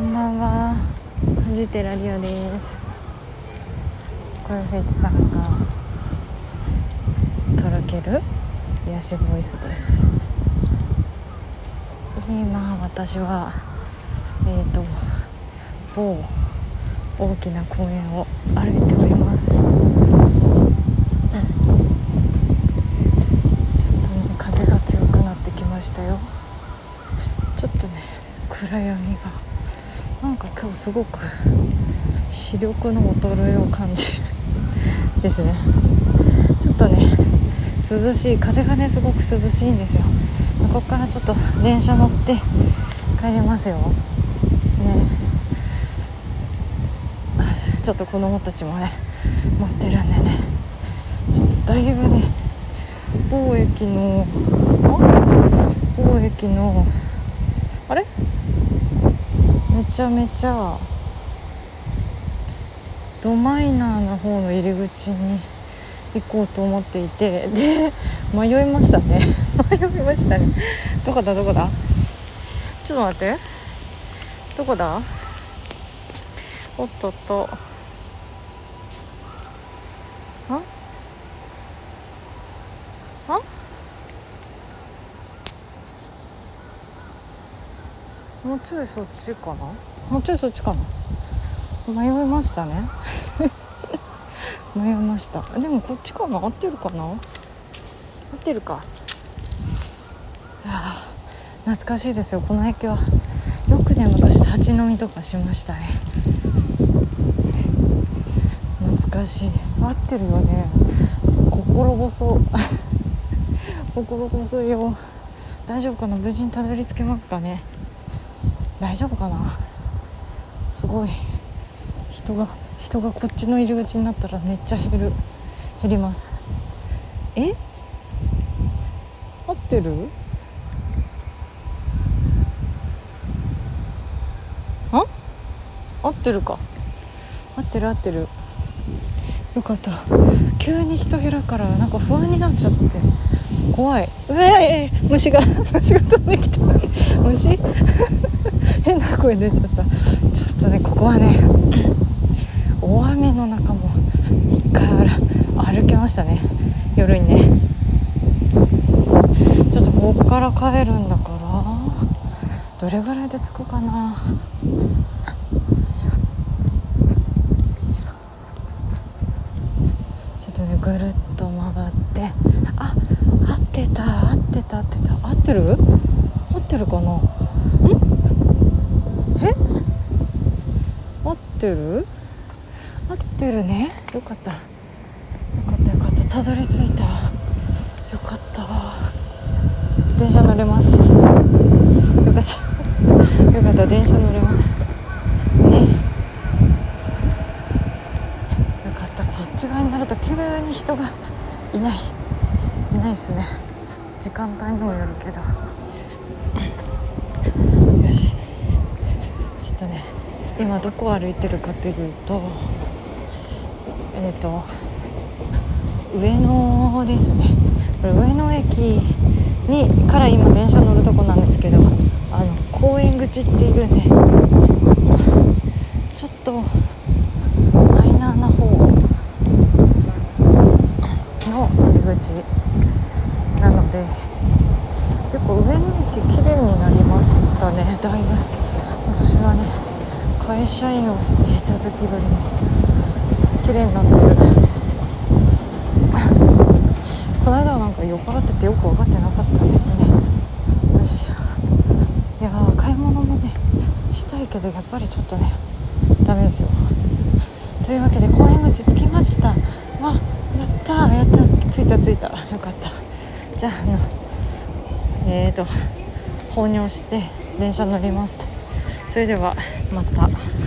んばんは。フジテラリオです。これフェチさんがとろける癒しボイスです。今私はえっ、ー、と某大きな公園を歩いております、ちょっと風が強くなってきましたよ。ちょっとね暗闇が。なんか今日すごく視力の衰えを感じるですね。ちょっとね涼しい風がねすごく涼しいんですよ。ここからちょっと電車乗って帰りますよ。ね。ちょっと子供たちもね持ってるんでね。ちょっとだいぶね某駅の某駅のあれ？めちゃめちゃ。ドマイナーの方の入り口に行こうと思っていて。で迷いましたね。迷いましたね。どこだ？どこだ？ちょっと待って。どこだ？おっとっと。ああ？もうちょいそっちかな？もうちょいそっちかな？迷いましたね。迷いました。でもこっちかな？合ってるかな？合ってるか。いや懐かしいですよ。この駅は。よくね昔立ち飲みとかしましたね。懐かしい。合ってるよね。心細。心細いよ。大丈夫かな？無事にたどり着けますかね？大丈夫かな？すごい。人が人がこっちの入り口になったらめっちゃ減る減ります。え？合ってる？あ？合ってるか。合ってる合ってる。よかった。急に人減るからなんか不安になっちゃって。怖い。うえ虫が 虫が飛んできた。虫？変な声出ちゃった。ちょっとねここはね 大雨の中も一回歩けましたね。夜にね。ちょっとここから帰るんだからどれぐらいで着くかな。ちょっとねぐるっと回って。あ合ってた合ってた合ってた。合ってる？合ってるかな？んえ合ってる？合ってるね。よかった。よかったよかった。たどり着いた。よかった電車乗れます。よかった。よかった。電車乗れます。ね。よかった。こっち側になると急に人がいない。いないですね。時間帯にもよるけどよしちょっとね今どこを歩いてるかというとえっ、ー、と上野ですね。上野駅にから今電車乗るとこなんですけどあの公園口っていうねちょっとマイナーな方の入り口なので結構上野駅綺麗になりましたね。だいぶ私はね。会社員をしていた時よりも綺麗になってる この間はなんか酔っ払っててよく分かってなかったんですね。よし。いや買い物もねしたいけどやっぱりちょっとねダメですよ。というわけで公園口着きました。わやったやった着いた着いた。よかった。じゃああのえーと放尿して電車乗りますと。それではまた。